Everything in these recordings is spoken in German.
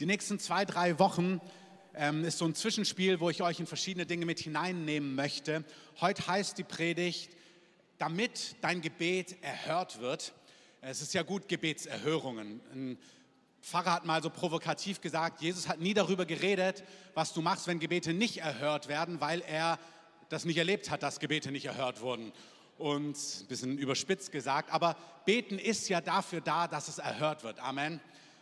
Die nächsten zwei, drei Wochen ähm, ist so ein Zwischenspiel, wo ich euch in verschiedene Dinge mit hineinnehmen möchte. Heute heißt die Predigt, damit dein Gebet erhört wird. Es ist ja gut, Gebetserhörungen. Ein Pfarrer hat mal so provokativ gesagt, Jesus hat nie darüber geredet, was du machst, wenn Gebete nicht erhört werden, weil er das nicht erlebt hat, dass Gebete nicht erhört wurden. Und ein bisschen überspitzt gesagt, aber beten ist ja dafür da, dass es erhört wird. Amen.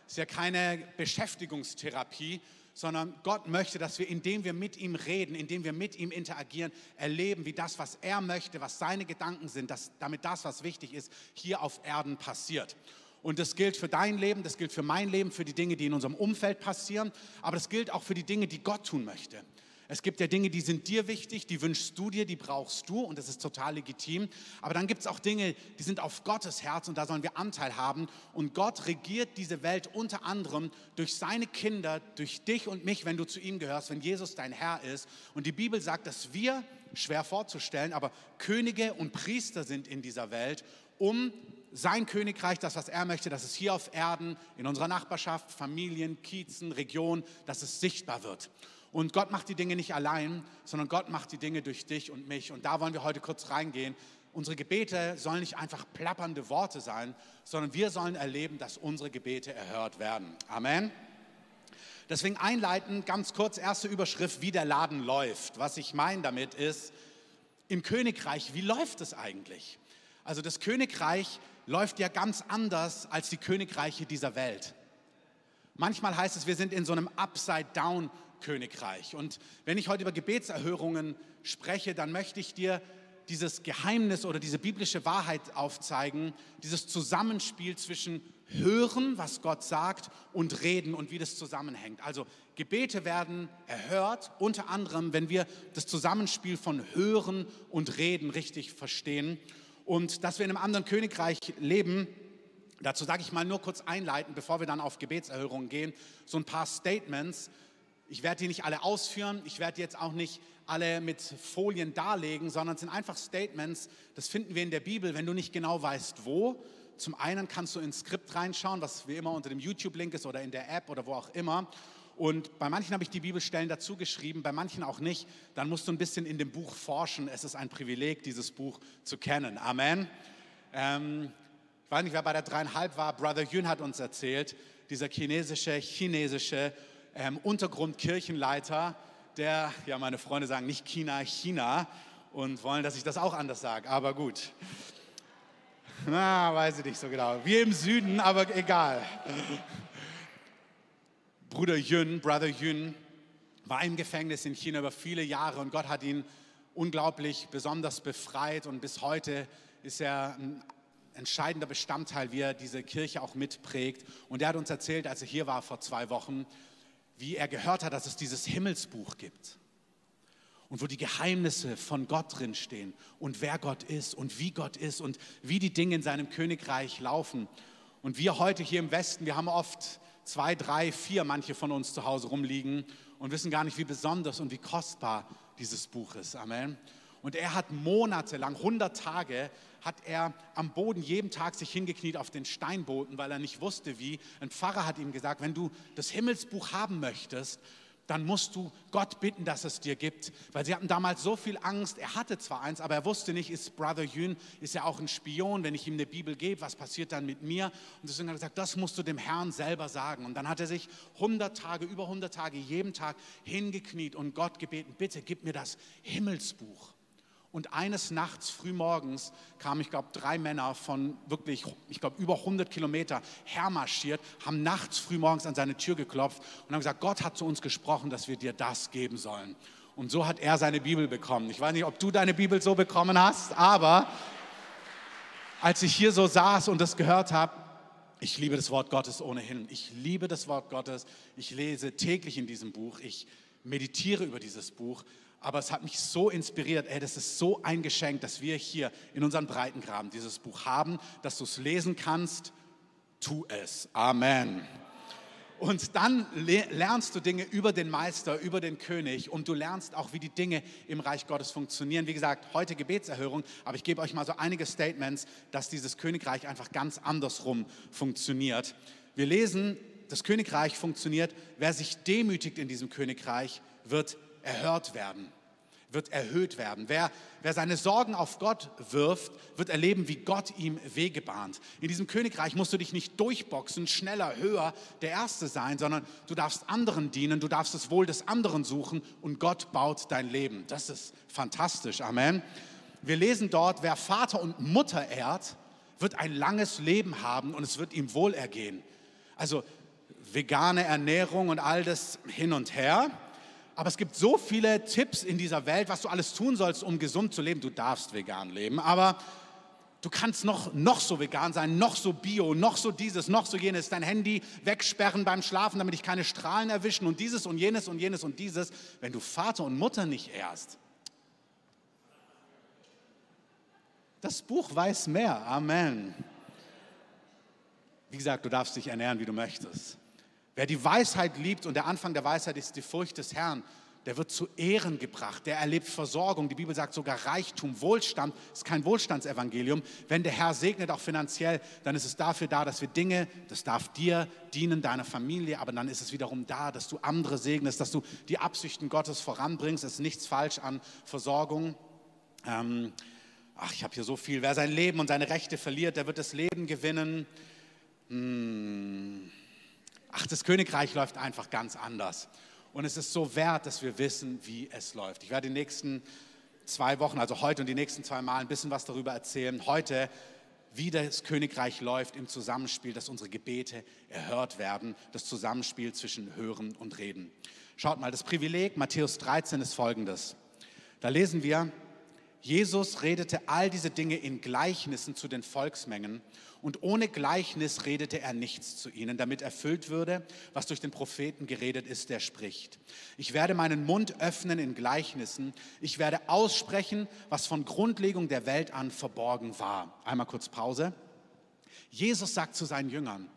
Ist ja keine Beschäftigungstherapie, sondern Gott möchte, dass wir, indem wir mit ihm reden, indem wir mit ihm interagieren, erleben, wie das, was er möchte, was seine Gedanken sind, dass damit das, was wichtig ist, hier auf Erden passiert. Und das gilt für dein Leben, das gilt für mein Leben, für die Dinge, die in unserem Umfeld passieren, aber das gilt auch für die Dinge, die Gott tun möchte. Es gibt ja Dinge, die sind dir wichtig, die wünschst du dir, die brauchst du und das ist total legitim. Aber dann gibt es auch Dinge, die sind auf Gottes Herz und da sollen wir Anteil haben. Und Gott regiert diese Welt unter anderem durch seine Kinder, durch dich und mich, wenn du zu ihm gehörst, wenn Jesus dein Herr ist. Und die Bibel sagt, dass wir, schwer vorzustellen, aber Könige und Priester sind in dieser Welt, um sein Königreich, das, was er möchte, dass es hier auf Erden, in unserer Nachbarschaft, Familien, Kiezen, Regionen, dass es sichtbar wird. Und Gott macht die Dinge nicht allein, sondern Gott macht die Dinge durch dich und mich. Und da wollen wir heute kurz reingehen. Unsere Gebete sollen nicht einfach plappernde Worte sein, sondern wir sollen erleben, dass unsere Gebete erhört werden. Amen. Deswegen einleiten, ganz kurz, erste Überschrift, wie der Laden läuft. Was ich meine damit ist, im Königreich, wie läuft es eigentlich? Also das Königreich läuft ja ganz anders als die Königreiche dieser Welt. Manchmal heißt es, wir sind in so einem Upside-Down Königreich. Und wenn ich heute über Gebetserhörungen spreche, dann möchte ich dir dieses Geheimnis oder diese biblische Wahrheit aufzeigen, dieses Zusammenspiel zwischen Hören, was Gott sagt, und Reden und wie das zusammenhängt. Also Gebete werden erhört, unter anderem, wenn wir das Zusammenspiel von Hören und Reden richtig verstehen. Und dass wir in einem anderen Königreich leben, dazu sage ich mal nur kurz einleiten, bevor wir dann auf Gebetserhörungen gehen, so ein paar Statements, ich werde die nicht alle ausführen, ich werde jetzt auch nicht alle mit Folien darlegen, sondern es sind einfach Statements, das finden wir in der Bibel, wenn du nicht genau weißt, wo. Zum einen kannst du ins Skript reinschauen, was wie immer unter dem YouTube-Link ist oder in der App oder wo auch immer. Und bei manchen habe ich die Bibelstellen dazu geschrieben, bei manchen auch nicht. Dann musst du ein bisschen in dem Buch forschen. Es ist ein Privileg, dieses Buch zu kennen. Amen. Ähm, ich weiß nicht, wer bei der dreieinhalb war. Brother Yun hat uns erzählt, dieser chinesische, chinesische ähm, Untergrundkirchenleiter, der, ja, meine Freunde sagen nicht China, China und wollen, dass ich das auch anders sage, aber gut. Na, weiß ich nicht so genau. Wir im Süden, aber egal. Bruder Yun, Brother Yun, war im Gefängnis in China über viele Jahre und Gott hat ihn unglaublich besonders befreit und bis heute ist er ein entscheidender Bestandteil, wie er diese Kirche auch mitprägt. Und er hat uns erzählt, als er hier war vor zwei Wochen, wie er gehört hat, dass es dieses Himmelsbuch gibt und wo die Geheimnisse von Gott drinstehen und wer Gott ist und wie Gott ist und wie die Dinge in seinem Königreich laufen. Und wir heute hier im Westen, wir haben oft zwei, drei, vier manche von uns zu Hause rumliegen und wissen gar nicht, wie besonders und wie kostbar dieses Buch ist. Amen. Und er hat monatelang, 100 Tage, hat er am Boden jeden Tag sich hingekniet auf den Steinboden, weil er nicht wusste, wie. Ein Pfarrer hat ihm gesagt, wenn du das Himmelsbuch haben möchtest, dann musst du Gott bitten, dass es dir gibt. Weil sie hatten damals so viel Angst. Er hatte zwar eins, aber er wusste nicht, ist Brother Yun, ist ja auch ein Spion. Wenn ich ihm eine Bibel gebe, was passiert dann mit mir? Und deswegen hat er gesagt, das musst du dem Herrn selber sagen. Und dann hat er sich 100 Tage, über 100 Tage, jeden Tag hingekniet und Gott gebeten, bitte gib mir das Himmelsbuch. Und eines Nachts frühmorgens kamen, ich glaube, drei Männer von wirklich, ich glaube, über 100 Kilometer hermarschiert, haben nachts frühmorgens an seine Tür geklopft und haben gesagt, Gott hat zu uns gesprochen, dass wir dir das geben sollen. Und so hat er seine Bibel bekommen. Ich weiß nicht, ob du deine Bibel so bekommen hast, aber als ich hier so saß und das gehört habe, ich liebe das Wort Gottes ohnehin. Ich liebe das Wort Gottes. Ich lese täglich in diesem Buch. Ich meditiere über dieses Buch aber es hat mich so inspiriert. Ey, das ist so ein Geschenk, dass wir hier in unseren Breitengraben dieses Buch haben, dass du es lesen kannst. Tu es. Amen. Und dann lernst du Dinge über den Meister, über den König und du lernst auch, wie die Dinge im Reich Gottes funktionieren. Wie gesagt, heute Gebetserhörung, aber ich gebe euch mal so einige Statements, dass dieses Königreich einfach ganz andersrum funktioniert. Wir lesen das Königreich funktioniert, wer sich demütigt in diesem Königreich, wird erhört werden wird erhöht werden. Wer, wer seine Sorgen auf Gott wirft, wird erleben, wie Gott ihm Wege bahnt. In diesem Königreich musst du dich nicht durchboxen, schneller, höher der Erste sein, sondern du darfst anderen dienen, du darfst das Wohl des anderen suchen und Gott baut dein Leben. Das ist fantastisch. Amen. Wir lesen dort, wer Vater und Mutter ehrt, wird ein langes Leben haben und es wird ihm wohlergehen. Also vegane Ernährung und all das hin und her. Aber es gibt so viele Tipps in dieser Welt, was du alles tun sollst, um gesund zu leben. Du darfst vegan leben, aber du kannst noch, noch so vegan sein, noch so bio, noch so dieses, noch so jenes, dein Handy wegsperren beim Schlafen, damit dich keine Strahlen erwischen und dieses und jenes und jenes und dieses. Wenn du Vater und Mutter nicht ehrst, das Buch weiß mehr. Amen. Wie gesagt, du darfst dich ernähren, wie du möchtest. Wer die Weisheit liebt und der Anfang der Weisheit ist die Furcht des Herrn, der wird zu Ehren gebracht, der erlebt Versorgung. Die Bibel sagt sogar Reichtum, Wohlstand ist kein Wohlstandsevangelium. Wenn der Herr segnet, auch finanziell, dann ist es dafür da, dass wir Dinge, das darf dir dienen, deiner Familie, aber dann ist es wiederum da, dass du andere segnest, dass du die Absichten Gottes voranbringst. Es ist nichts falsch an Versorgung. Ähm, ach, ich habe hier so viel. Wer sein Leben und seine Rechte verliert, der wird das Leben gewinnen. Hm. Ach, das Königreich läuft einfach ganz anders. Und es ist so wert, dass wir wissen, wie es läuft. Ich werde die nächsten zwei Wochen, also heute und die nächsten zwei Mal, ein bisschen was darüber erzählen. Heute, wie das Königreich läuft im Zusammenspiel, dass unsere Gebete erhört werden. Das Zusammenspiel zwischen Hören und Reden. Schaut mal, das Privileg Matthäus 13 ist folgendes. Da lesen wir, Jesus redete all diese Dinge in Gleichnissen zu den Volksmengen und ohne Gleichnis redete er nichts zu ihnen, damit erfüllt würde, was durch den Propheten geredet ist, der spricht. Ich werde meinen Mund öffnen in Gleichnissen. Ich werde aussprechen, was von Grundlegung der Welt an verborgen war. Einmal kurz Pause. Jesus sagt zu seinen Jüngern,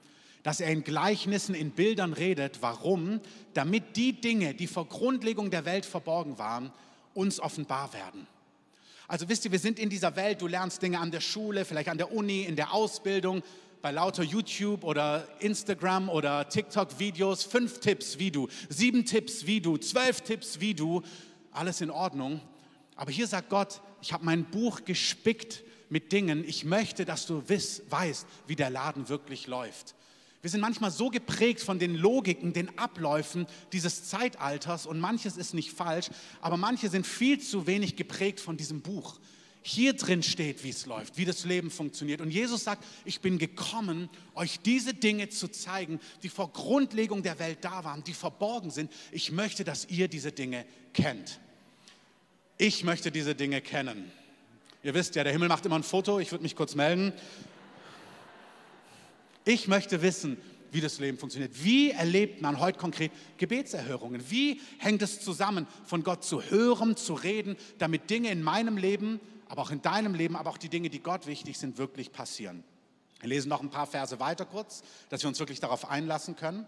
dass er in Gleichnissen, in Bildern redet. Warum? Damit die Dinge, die vor Grundlegung der Welt verborgen waren, uns offenbar werden. Also wisst ihr, wir sind in dieser Welt, du lernst Dinge an der Schule, vielleicht an der Uni, in der Ausbildung, bei lauter YouTube oder Instagram oder TikTok-Videos, fünf Tipps wie du, sieben Tipps wie du, zwölf Tipps wie du, alles in Ordnung. Aber hier sagt Gott, ich habe mein Buch gespickt mit Dingen, ich möchte, dass du weißt, wie der Laden wirklich läuft. Wir sind manchmal so geprägt von den Logiken, den Abläufen dieses Zeitalters und manches ist nicht falsch, aber manche sind viel zu wenig geprägt von diesem Buch. Hier drin steht, wie es läuft, wie das Leben funktioniert. Und Jesus sagt, ich bin gekommen, euch diese Dinge zu zeigen, die vor Grundlegung der Welt da waren, die verborgen sind. Ich möchte, dass ihr diese Dinge kennt. Ich möchte diese Dinge kennen. Ihr wisst ja, der Himmel macht immer ein Foto. Ich würde mich kurz melden. Ich möchte wissen, wie das Leben funktioniert. Wie erlebt man heute konkret Gebetserhörungen? Wie hängt es zusammen, von Gott zu hören, zu reden, damit Dinge in meinem Leben, aber auch in deinem Leben, aber auch die Dinge, die Gott wichtig sind, wirklich passieren? Wir lesen noch ein paar Verse weiter kurz, dass wir uns wirklich darauf einlassen können.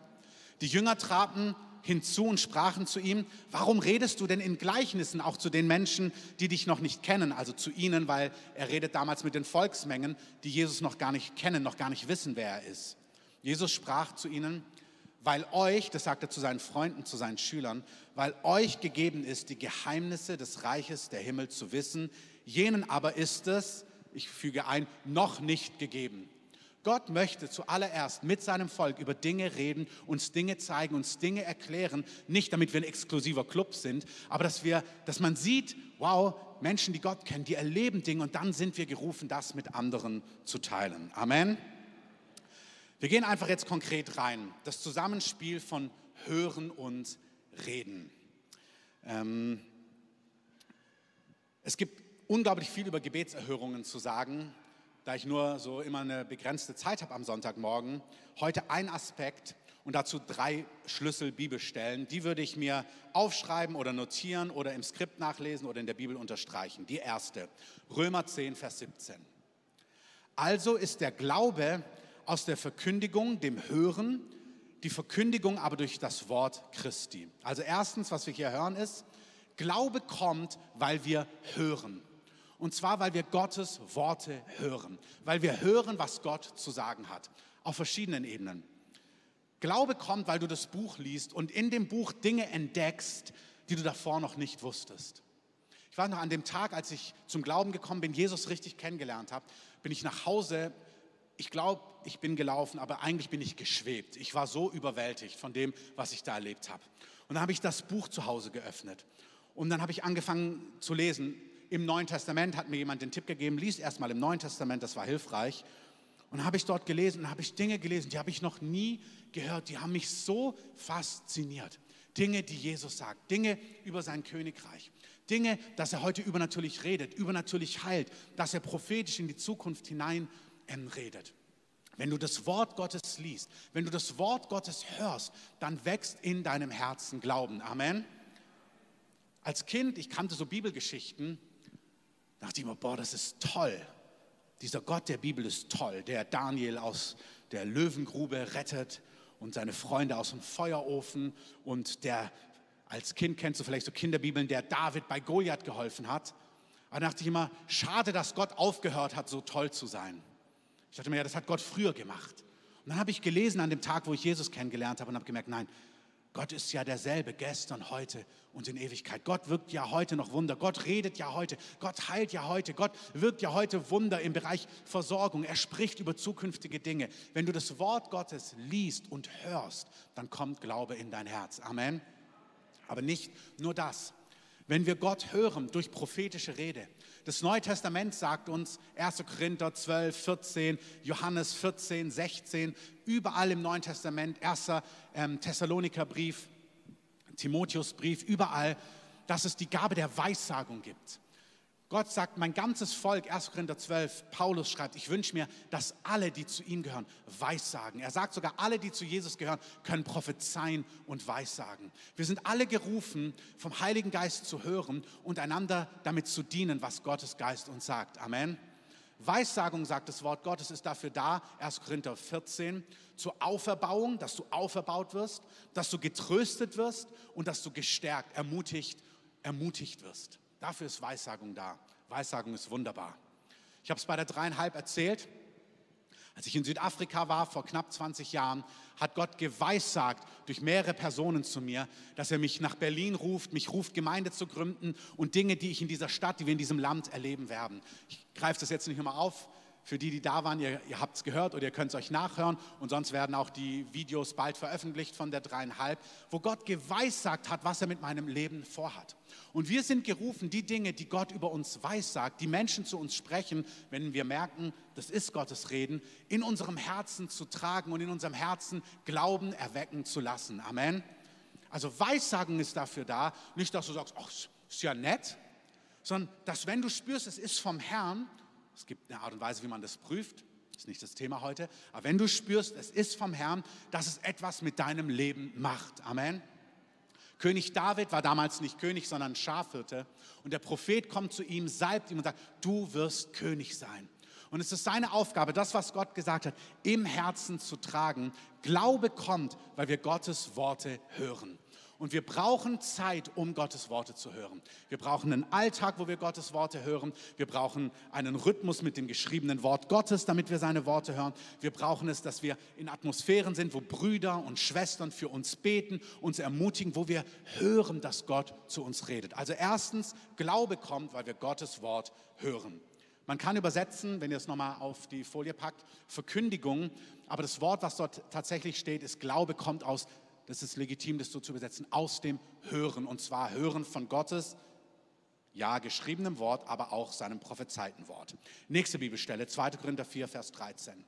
Die Jünger traten hinzu und sprachen zu ihm, warum redest du denn in Gleichnissen auch zu den Menschen, die dich noch nicht kennen, also zu ihnen, weil er redet damals mit den Volksmengen, die Jesus noch gar nicht kennen, noch gar nicht wissen, wer er ist. Jesus sprach zu ihnen, weil euch, das sagt er zu seinen Freunden, zu seinen Schülern, weil euch gegeben ist, die Geheimnisse des Reiches der Himmel zu wissen, jenen aber ist es, ich füge ein, noch nicht gegeben. Gott möchte zuallererst mit seinem Volk über Dinge reden, uns Dinge zeigen, uns Dinge erklären, nicht damit wir ein exklusiver Club sind, aber dass wir, dass man sieht, wow, Menschen, die Gott kennen, die erleben Dinge und dann sind wir gerufen, das mit anderen zu teilen. Amen. Wir gehen einfach jetzt konkret rein. Das Zusammenspiel von Hören und Reden. Ähm, es gibt unglaublich viel über Gebetserhörungen zu sagen da ich nur so immer eine begrenzte Zeit habe am Sonntagmorgen, heute ein Aspekt und dazu drei Schlüssel-Bibelstellen. Die würde ich mir aufschreiben oder notieren oder im Skript nachlesen oder in der Bibel unterstreichen. Die erste, Römer 10, Vers 17. Also ist der Glaube aus der Verkündigung, dem Hören, die Verkündigung aber durch das Wort Christi. Also erstens, was wir hier hören, ist, Glaube kommt, weil wir hören. Und zwar, weil wir Gottes Worte hören, weil wir hören, was Gott zu sagen hat, auf verschiedenen Ebenen. Glaube kommt, weil du das Buch liest und in dem Buch Dinge entdeckst, die du davor noch nicht wusstest. Ich war noch an dem Tag, als ich zum Glauben gekommen bin, Jesus richtig kennengelernt habe, bin ich nach Hause. Ich glaube, ich bin gelaufen, aber eigentlich bin ich geschwebt. Ich war so überwältigt von dem, was ich da erlebt habe. Und dann habe ich das Buch zu Hause geöffnet. Und dann habe ich angefangen zu lesen. Im Neuen Testament hat mir jemand den Tipp gegeben, lies erstmal im Neuen Testament, das war hilfreich. Und habe ich dort gelesen und habe ich Dinge gelesen, die habe ich noch nie gehört. Die haben mich so fasziniert. Dinge, die Jesus sagt, Dinge über sein Königreich, Dinge, dass er heute übernatürlich redet, übernatürlich heilt, dass er prophetisch in die Zukunft hinein redet. Wenn du das Wort Gottes liest, wenn du das Wort Gottes hörst, dann wächst in deinem Herzen Glauben. Amen. Als Kind, ich kannte so Bibelgeschichten, dachte ich mir, boah, das ist toll. Dieser Gott der Bibel ist toll, der Daniel aus der Löwengrube rettet und seine Freunde aus dem Feuerofen und der als Kind kennst du vielleicht so Kinderbibeln, der David bei Goliath geholfen hat. Da dachte ich immer, schade, dass Gott aufgehört hat, so toll zu sein. Ich dachte mir, ja, das hat Gott früher gemacht. Und dann habe ich gelesen an dem Tag, wo ich Jesus kennengelernt habe und habe gemerkt, nein, Gott ist ja derselbe gestern, heute und in Ewigkeit. Gott wirkt ja heute noch Wunder. Gott redet ja heute. Gott heilt ja heute. Gott wirkt ja heute Wunder im Bereich Versorgung. Er spricht über zukünftige Dinge. Wenn du das Wort Gottes liest und hörst, dann kommt Glaube in dein Herz. Amen. Aber nicht nur das. Wenn wir Gott hören durch prophetische Rede, das Neue Testament sagt uns 1. Korinther 12, 14, Johannes 14, 16, überall im Neuen Testament, 1. Ähm, Thessalonikerbrief, Timotheusbrief, überall, dass es die Gabe der Weissagung gibt. Gott sagt, mein ganzes Volk, 1. Korinther 12, Paulus schreibt, ich wünsche mir, dass alle, die zu ihm gehören, Weissagen. Er sagt sogar, alle, die zu Jesus gehören, können prophezeien und Weissagen. Wir sind alle gerufen, vom Heiligen Geist zu hören und einander damit zu dienen, was Gottes Geist uns sagt. Amen. Weissagung, sagt das Wort Gottes, ist dafür da, 1. Korinther 14, zur Auferbauung, dass du auferbaut wirst, dass du getröstet wirst und dass du gestärkt, ermutigt, ermutigt wirst. Dafür ist Weissagung da. Weissagung ist wunderbar. Ich habe es bei der dreieinhalb erzählt. Als ich in Südafrika war, vor knapp 20 Jahren, hat Gott geweissagt durch mehrere Personen zu mir, dass er mich nach Berlin ruft, mich ruft, Gemeinde zu gründen und Dinge, die ich in dieser Stadt, die wir in diesem Land erleben werden. Ich greife das jetzt nicht nochmal auf, für die, die da waren, ihr, ihr habt es gehört oder ihr könnt es euch nachhören und sonst werden auch die Videos bald veröffentlicht von der dreieinhalb, wo Gott geweissagt hat, was er mit meinem Leben vorhat. Und wir sind gerufen, die Dinge, die Gott über uns weissagt, die Menschen zu uns sprechen, wenn wir merken, das ist Gottes Reden, in unserem Herzen zu tragen und in unserem Herzen Glauben erwecken zu lassen. Amen. Also Weissagung ist dafür da, nicht, dass du sagst, ach, ist ja nett, sondern dass wenn du spürst, es ist vom Herrn, es gibt eine Art und Weise, wie man das prüft. Ist nicht das Thema heute. Aber wenn du spürst, es ist vom Herrn, dass es etwas mit deinem Leben macht. Amen. König David war damals nicht König, sondern Schafhirte. Und der Prophet kommt zu ihm, salbt ihm und sagt, du wirst König sein. Und es ist seine Aufgabe, das, was Gott gesagt hat, im Herzen zu tragen. Glaube kommt, weil wir Gottes Worte hören. Und wir brauchen Zeit, um Gottes Worte zu hören. Wir brauchen einen Alltag, wo wir Gottes Worte hören. Wir brauchen einen Rhythmus mit dem geschriebenen Wort Gottes, damit wir seine Worte hören. Wir brauchen es, dass wir in Atmosphären sind, wo Brüder und Schwestern für uns beten, uns ermutigen, wo wir hören, dass Gott zu uns redet. Also erstens, Glaube kommt, weil wir Gottes Wort hören. Man kann übersetzen, wenn ihr es nochmal auf die Folie packt, Verkündigung. Aber das Wort, was dort tatsächlich steht, ist Glaube kommt aus das ist legitim, das so zu übersetzen, aus dem Hören. Und zwar Hören von Gottes, ja, geschriebenem Wort, aber auch seinem prophezeiten Wort. Nächste Bibelstelle, 2. Korinther 4, Vers 13.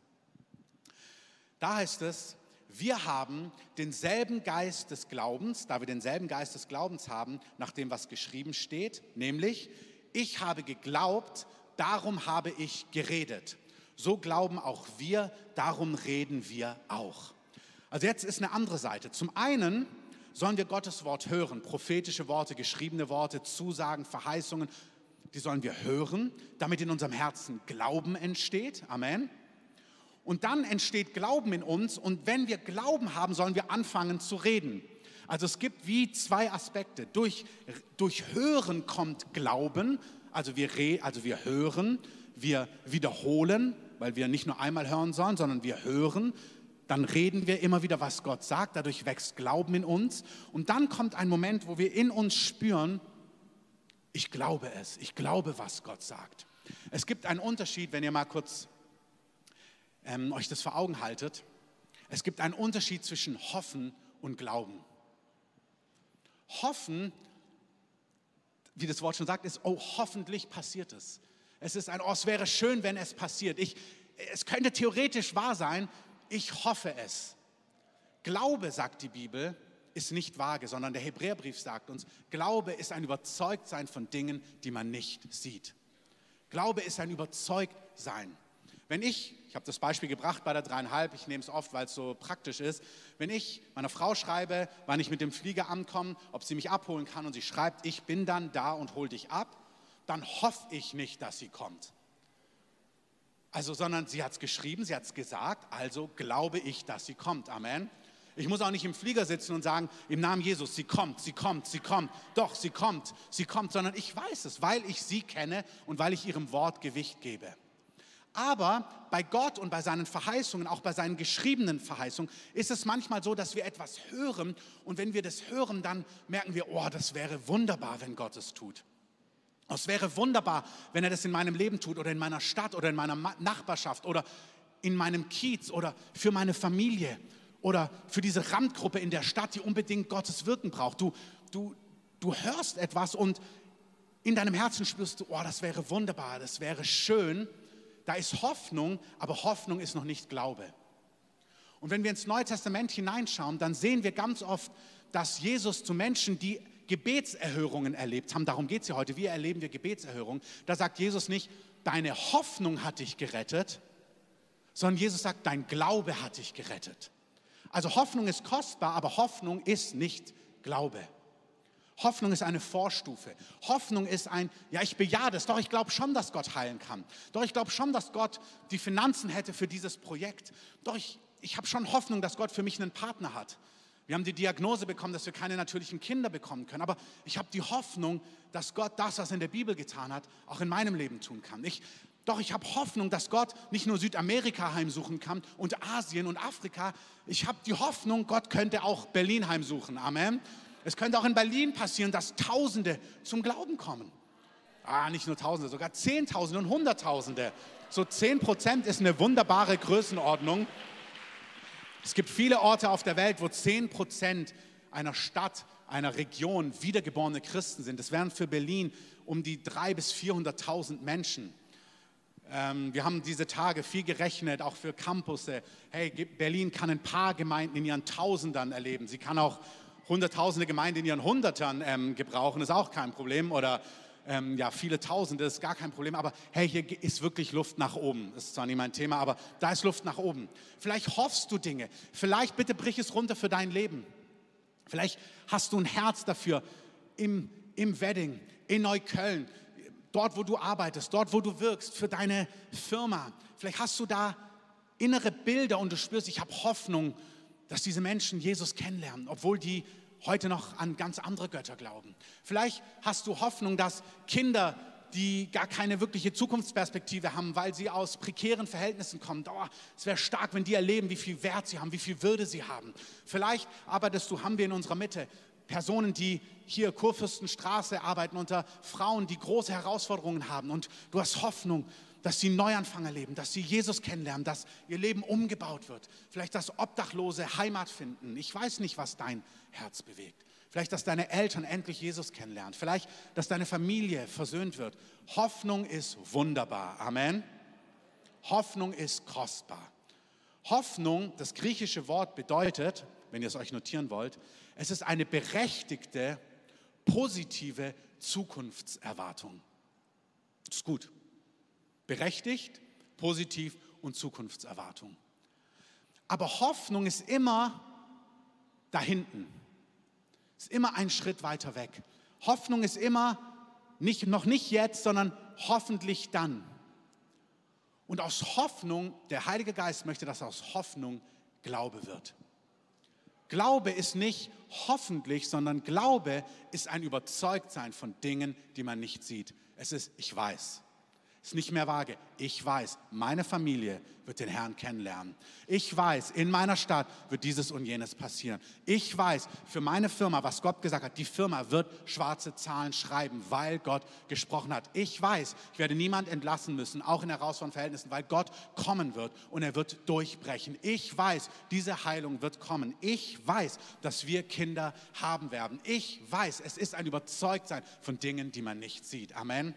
Da heißt es, wir haben denselben Geist des Glaubens, da wir denselben Geist des Glaubens haben, nach dem, was geschrieben steht, nämlich, ich habe geglaubt, darum habe ich geredet. So glauben auch wir, darum reden wir auch. Also jetzt ist eine andere Seite. Zum einen sollen wir Gottes Wort hören, prophetische Worte, geschriebene Worte, Zusagen, Verheißungen, die sollen wir hören, damit in unserem Herzen Glauben entsteht. Amen. Und dann entsteht Glauben in uns und wenn wir Glauben haben, sollen wir anfangen zu reden. Also es gibt wie zwei Aspekte. Durch, durch Hören kommt Glauben, also wir, re, also wir hören, wir wiederholen, weil wir nicht nur einmal hören sollen, sondern wir hören, dann reden wir immer wieder, was Gott sagt, dadurch wächst Glauben in uns und dann kommt ein Moment, wo wir in uns spüren, ich glaube es, ich glaube, was Gott sagt. Es gibt einen Unterschied, wenn ihr mal kurz ähm, euch das vor Augen haltet. Es gibt einen Unterschied zwischen Hoffen und Glauben. Hoffen, wie das Wort schon sagt, ist, oh, hoffentlich passiert es. Es ist ein, oh, es wäre schön, wenn es passiert. Ich, es könnte theoretisch wahr sein, ich hoffe es. Glaube, sagt die Bibel, ist nicht vage, sondern der Hebräerbrief sagt uns, Glaube ist ein Überzeugtsein von Dingen, die man nicht sieht. Glaube ist ein Überzeugtsein. Wenn ich, ich habe das Beispiel gebracht bei der dreieinhalb, ich nehme es oft, weil es so praktisch ist, wenn ich meiner Frau schreibe, wann ich mit dem Flieger ankomme, ob sie mich abholen kann und sie schreibt, ich bin dann da und hol dich ab, dann hoffe ich nicht, dass sie kommt. Also, sondern sie hat es geschrieben, sie hat es gesagt, also glaube ich, dass sie kommt. Amen. Ich muss auch nicht im Flieger sitzen und sagen, im Namen Jesus, sie kommt, sie kommt, sie kommt. Doch, sie kommt, sie kommt, sondern ich weiß es, weil ich sie kenne und weil ich ihrem Wort Gewicht gebe. Aber bei Gott und bei seinen Verheißungen, auch bei seinen geschriebenen Verheißungen, ist es manchmal so, dass wir etwas hören und wenn wir das hören, dann merken wir, oh, das wäre wunderbar, wenn Gott es tut. Es wäre wunderbar, wenn er das in meinem Leben tut oder in meiner Stadt oder in meiner Nachbarschaft oder in meinem Kiez oder für meine Familie oder für diese Randgruppe in der Stadt, die unbedingt Gottes Wirken braucht. Du, du, du hörst etwas und in deinem Herzen spürst du, oh, das wäre wunderbar, das wäre schön. Da ist Hoffnung, aber Hoffnung ist noch nicht Glaube. Und wenn wir ins Neue Testament hineinschauen, dann sehen wir ganz oft, dass Jesus zu Menschen, die Gebetserhörungen erlebt haben, darum geht es ja heute, wie erleben wir Gebetserhörungen, da sagt Jesus nicht, deine Hoffnung hat dich gerettet, sondern Jesus sagt, dein Glaube hat dich gerettet. Also Hoffnung ist kostbar, aber Hoffnung ist nicht Glaube. Hoffnung ist eine Vorstufe. Hoffnung ist ein, ja, ich bejahe das, doch ich glaube schon, dass Gott heilen kann. Doch ich glaube schon, dass Gott die Finanzen hätte für dieses Projekt. Doch ich, ich habe schon Hoffnung, dass Gott für mich einen Partner hat. Wir haben die Diagnose bekommen, dass wir keine natürlichen Kinder bekommen können. Aber ich habe die Hoffnung, dass Gott das, was in der Bibel getan hat, auch in meinem Leben tun kann. Ich doch ich habe Hoffnung, dass Gott nicht nur Südamerika heimsuchen kann und Asien und Afrika. Ich habe die Hoffnung, Gott könnte auch Berlin heimsuchen. Amen. Es könnte auch in Berlin passieren, dass Tausende zum Glauben kommen. Ah, nicht nur Tausende, sogar Zehntausende und Hunderttausende. So zehn Prozent ist eine wunderbare Größenordnung. Es gibt viele Orte auf der Welt, wo zehn Prozent einer Stadt, einer Region wiedergeborene Christen sind. Das wären für Berlin um die drei bis 400.000 Menschen. Ähm, wir haben diese Tage viel gerechnet, auch für Campusse. Hey, Berlin kann ein paar Gemeinden in ihren Tausendern erleben. Sie kann auch hunderttausende Gemeinden in ihren Hundertern ähm, gebrauchen, ist auch kein Problem. Oder ähm, ja, viele Tausende ist gar kein Problem. Aber hey, hier ist wirklich Luft nach oben. Das ist zwar nicht mein Thema, aber da ist Luft nach oben. Vielleicht hoffst du Dinge. Vielleicht bitte brich es runter für dein Leben. Vielleicht hast du ein Herz dafür im, im Wedding, in Neukölln dort, wo du arbeitest, dort, wo du wirkst, für deine Firma. Vielleicht hast du da innere Bilder und du spürst, ich habe Hoffnung, dass diese Menschen Jesus kennenlernen, obwohl die heute noch an ganz andere Götter glauben. Vielleicht hast du Hoffnung, dass Kinder, die gar keine wirkliche Zukunftsperspektive haben, weil sie aus prekären Verhältnissen kommen. Oh, es wäre stark, wenn die erleben, wie viel Wert sie haben, wie viel Würde sie haben. Vielleicht arbeitest du, haben wir in unserer Mitte Personen, die hier Kurfürstenstraße arbeiten, unter Frauen, die große Herausforderungen haben. Und du hast Hoffnung, dass sie Neuanfang erleben, dass sie Jesus kennenlernen, dass ihr Leben umgebaut wird. Vielleicht, dass Obdachlose Heimat finden. Ich weiß nicht, was dein Herz bewegt. Vielleicht, dass deine Eltern endlich Jesus kennenlernen. Vielleicht, dass deine Familie versöhnt wird. Hoffnung ist wunderbar. Amen. Hoffnung ist kostbar. Hoffnung, das griechische Wort bedeutet, wenn ihr es euch notieren wollt, es ist eine berechtigte, positive Zukunftserwartung. Das ist gut. Berechtigt, positiv und Zukunftserwartung. Aber Hoffnung ist immer da hinten. Ist immer ein Schritt weiter weg. Hoffnung ist immer nicht, noch nicht jetzt, sondern hoffentlich dann. Und aus Hoffnung, der Heilige Geist möchte, dass aus Hoffnung Glaube wird. Glaube ist nicht hoffentlich, sondern Glaube ist ein Überzeugtsein von Dingen, die man nicht sieht. Es ist, ich weiß. Ist nicht mehr vage. Ich weiß, meine Familie wird den Herrn kennenlernen. Ich weiß, in meiner Stadt wird dieses und jenes passieren. Ich weiß für meine Firma, was Gott gesagt hat, die Firma wird schwarze Zahlen schreiben, weil Gott gesprochen hat. Ich weiß, ich werde niemand entlassen müssen, auch in herausfordernden Verhältnissen, weil Gott kommen wird und er wird durchbrechen. Ich weiß, diese Heilung wird kommen. Ich weiß, dass wir Kinder haben werden. Ich weiß, es ist ein Überzeugtsein von Dingen, die man nicht sieht. Amen.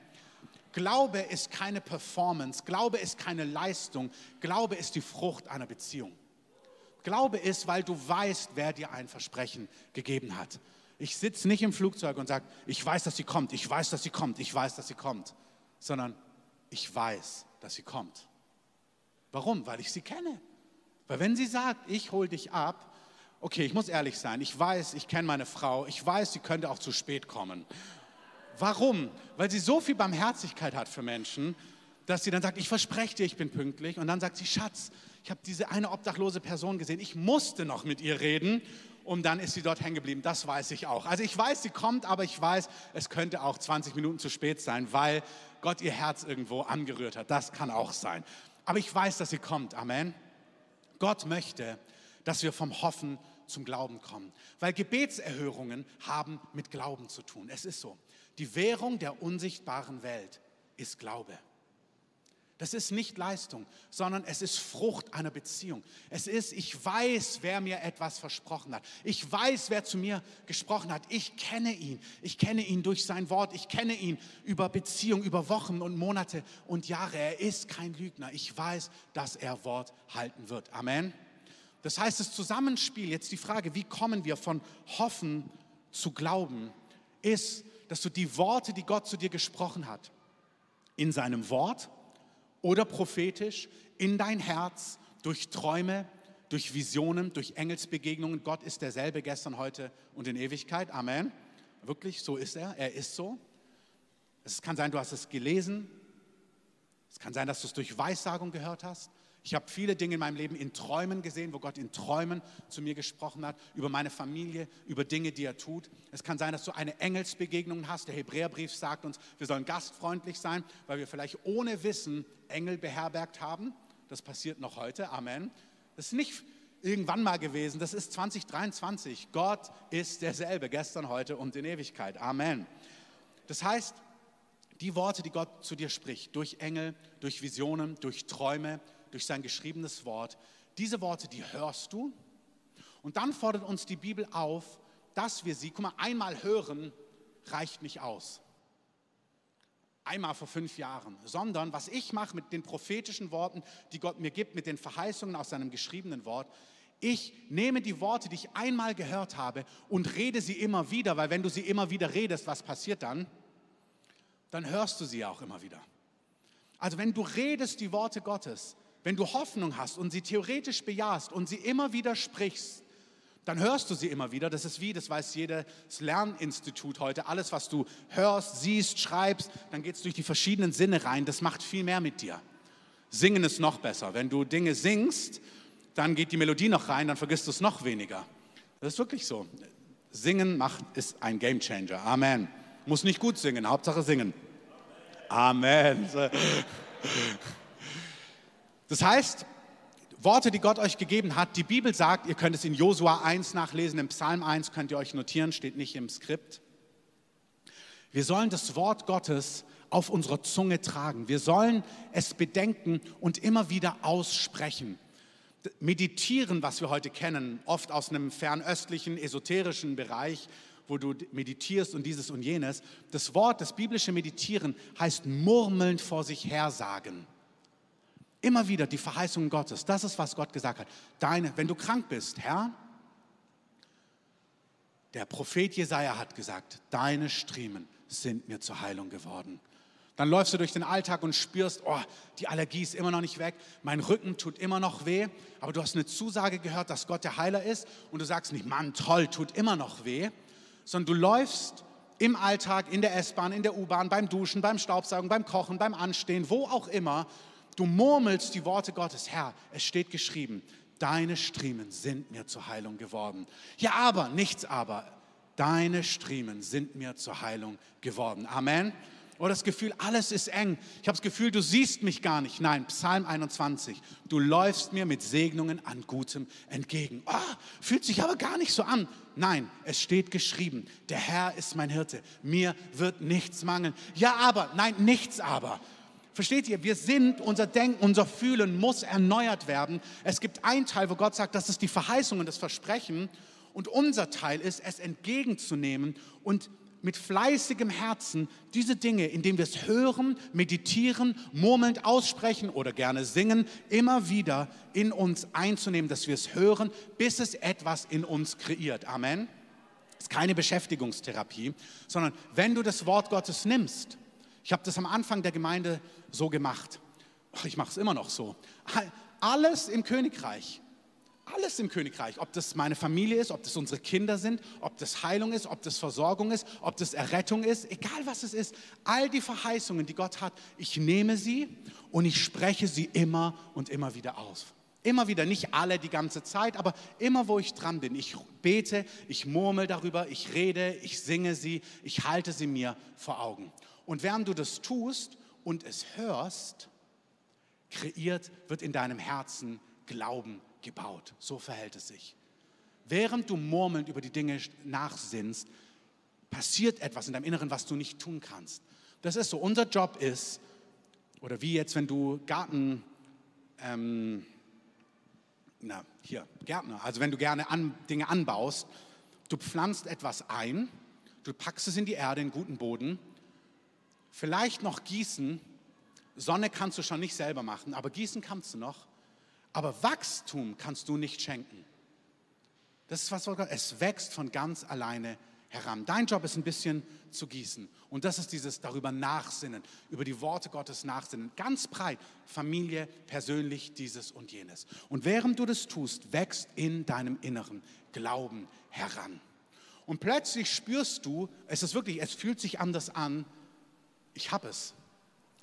Glaube ist keine Performance, Glaube ist keine Leistung, Glaube ist die Frucht einer Beziehung. Glaube ist, weil du weißt, wer dir ein Versprechen gegeben hat. Ich sitze nicht im Flugzeug und sage, ich weiß, dass sie kommt, ich weiß, dass sie kommt, ich weiß, dass sie kommt, sondern ich weiß, dass sie kommt. Warum? Weil ich sie kenne. Weil wenn sie sagt, ich hole dich ab, okay, ich muss ehrlich sein, ich weiß, ich kenne meine Frau, ich weiß, sie könnte auch zu spät kommen. Warum? Weil sie so viel Barmherzigkeit hat für Menschen, dass sie dann sagt, ich verspreche dir, ich bin pünktlich. Und dann sagt sie, Schatz, ich habe diese eine obdachlose Person gesehen, ich musste noch mit ihr reden. Und dann ist sie dort hängen geblieben. Das weiß ich auch. Also ich weiß, sie kommt, aber ich weiß, es könnte auch 20 Minuten zu spät sein, weil Gott ihr Herz irgendwo angerührt hat. Das kann auch sein. Aber ich weiß, dass sie kommt. Amen. Gott möchte, dass wir vom Hoffen zum Glauben kommen. Weil Gebetserhörungen haben mit Glauben zu tun. Es ist so. Die Währung der unsichtbaren Welt ist Glaube. Das ist nicht Leistung, sondern es ist Frucht einer Beziehung. Es ist, ich weiß, wer mir etwas versprochen hat. Ich weiß, wer zu mir gesprochen hat. Ich kenne ihn. Ich kenne ihn durch sein Wort. Ich kenne ihn über Beziehung, über Wochen und Monate und Jahre. Er ist kein Lügner. Ich weiß, dass er Wort halten wird. Amen. Das heißt, das Zusammenspiel, jetzt die Frage, wie kommen wir von Hoffen zu Glauben, ist, dass du die Worte, die Gott zu dir gesprochen hat, in seinem Wort oder prophetisch in dein Herz durch Träume, durch Visionen, durch Engelsbegegnungen. Gott ist derselbe gestern, heute und in Ewigkeit. Amen. Wirklich, so ist er. Er ist so. Es kann sein, du hast es gelesen. Es kann sein, dass du es durch Weissagung gehört hast. Ich habe viele Dinge in meinem Leben in Träumen gesehen, wo Gott in Träumen zu mir gesprochen hat, über meine Familie, über Dinge, die er tut. Es kann sein, dass du eine Engelsbegegnung hast. Der Hebräerbrief sagt uns, wir sollen gastfreundlich sein, weil wir vielleicht ohne Wissen Engel beherbergt haben. Das passiert noch heute. Amen. Das ist nicht irgendwann mal gewesen, das ist 2023. Gott ist derselbe, gestern, heute und in Ewigkeit. Amen. Das heißt, die Worte, die Gott zu dir spricht, durch Engel, durch Visionen, durch Träume, durch sein geschriebenes Wort. Diese Worte, die hörst du. Und dann fordert uns die Bibel auf, dass wir sie, guck mal, einmal hören reicht nicht aus. Einmal vor fünf Jahren, sondern was ich mache mit den prophetischen Worten, die Gott mir gibt, mit den Verheißungen aus seinem geschriebenen Wort, ich nehme die Worte, die ich einmal gehört habe und rede sie immer wieder, weil wenn du sie immer wieder redest, was passiert dann? Dann hörst du sie auch immer wieder. Also wenn du redest die Worte Gottes, wenn du Hoffnung hast und sie theoretisch bejahst und sie immer wieder sprichst, dann hörst du sie immer wieder. Das ist wie, das weiß jedes Lerninstitut heute. Alles, was du hörst, siehst, schreibst, dann geht es durch die verschiedenen Sinne rein. Das macht viel mehr mit dir. Singen ist noch besser. Wenn du Dinge singst, dann geht die Melodie noch rein, dann vergisst du es noch weniger. Das ist wirklich so. Singen macht, ist ein Gamechanger. Amen. Muss nicht gut singen, Hauptsache singen. Amen. Das heißt, Worte, die Gott euch gegeben hat, die Bibel sagt, ihr könnt es in Josua 1 nachlesen, im Psalm 1 könnt ihr euch notieren, steht nicht im Skript. Wir sollen das Wort Gottes auf unserer Zunge tragen. Wir sollen es bedenken und immer wieder aussprechen. Meditieren, was wir heute kennen, oft aus einem fernöstlichen, esoterischen Bereich, wo du meditierst und dieses und jenes. Das Wort, das biblische Meditieren heißt murmelnd vor sich her sagen. Immer wieder die Verheißungen Gottes. Das ist, was Gott gesagt hat. Deine, wenn du krank bist, Herr, der Prophet Jesaja hat gesagt, deine Striemen sind mir zur Heilung geworden. Dann läufst du durch den Alltag und spürst, oh, die Allergie ist immer noch nicht weg, mein Rücken tut immer noch weh, aber du hast eine Zusage gehört, dass Gott der Heiler ist und du sagst nicht, Mann, toll, tut immer noch weh, sondern du läufst im Alltag, in der S-Bahn, in der U-Bahn, beim Duschen, beim Staubsaugen, beim Kochen, beim Anstehen, wo auch immer Du murmelst die Worte Gottes, Herr, es steht geschrieben, deine Striemen sind mir zur Heilung geworden. Ja, aber, nichts aber, deine Striemen sind mir zur Heilung geworden. Amen. Oder das Gefühl, alles ist eng. Ich habe das Gefühl, du siehst mich gar nicht. Nein, Psalm 21. Du läufst mir mit Segnungen an Gutem entgegen. Oh, fühlt sich aber gar nicht so an. Nein, es steht geschrieben, der Herr ist mein Hirte. Mir wird nichts mangeln. Ja, aber, nein, nichts aber. Versteht ihr, wir sind, unser Denken, unser Fühlen muss erneuert werden. Es gibt einen Teil, wo Gott sagt, das ist die Verheißung und das Versprechen. Und unser Teil ist, es entgegenzunehmen und mit fleißigem Herzen diese Dinge, indem wir es hören, meditieren, murmelnd aussprechen oder gerne singen, immer wieder in uns einzunehmen, dass wir es hören, bis es etwas in uns kreiert. Amen. Das ist keine Beschäftigungstherapie, sondern wenn du das Wort Gottes nimmst, ich habe das am Anfang der Gemeinde so gemacht, ich mache es immer noch so, alles im Königreich alles im Königreich, ob das meine Familie ist, ob das unsere Kinder sind, ob das Heilung ist, ob das Versorgung ist, ob das Errettung ist, egal was es ist, all die Verheißungen, die Gott hat, ich nehme sie und ich spreche sie immer und immer wieder aus. Immer wieder, nicht alle die ganze Zeit, aber immer wo ich dran bin. Ich bete, ich murmel darüber, ich rede, ich singe sie, ich halte sie mir vor Augen. Und während du das tust und es hörst, kreiert wird in deinem Herzen Glauben gebaut. So verhält es sich. Während du murmelnd über die Dinge nachsinnst, passiert etwas in deinem Inneren, was du nicht tun kannst. Das ist so, unser Job ist, oder wie jetzt, wenn du Garten, ähm, na, hier, Gärtner, also wenn du gerne an, Dinge anbaust, du pflanzt etwas ein, du packst es in die Erde, in guten Boden, vielleicht noch gießen, Sonne kannst du schon nicht selber machen, aber gießen kannst du noch. Aber Wachstum kannst du nicht schenken. Das ist was es wächst von ganz alleine heran. Dein Job ist ein bisschen zu gießen. Und das ist dieses darüber nachsinnen, über die Worte Gottes nachsinnen. Ganz breit, Familie, persönlich, dieses und jenes. Und während du das tust, wächst in deinem Inneren Glauben heran. Und plötzlich spürst du, es ist wirklich, es fühlt sich anders an, ich habe es.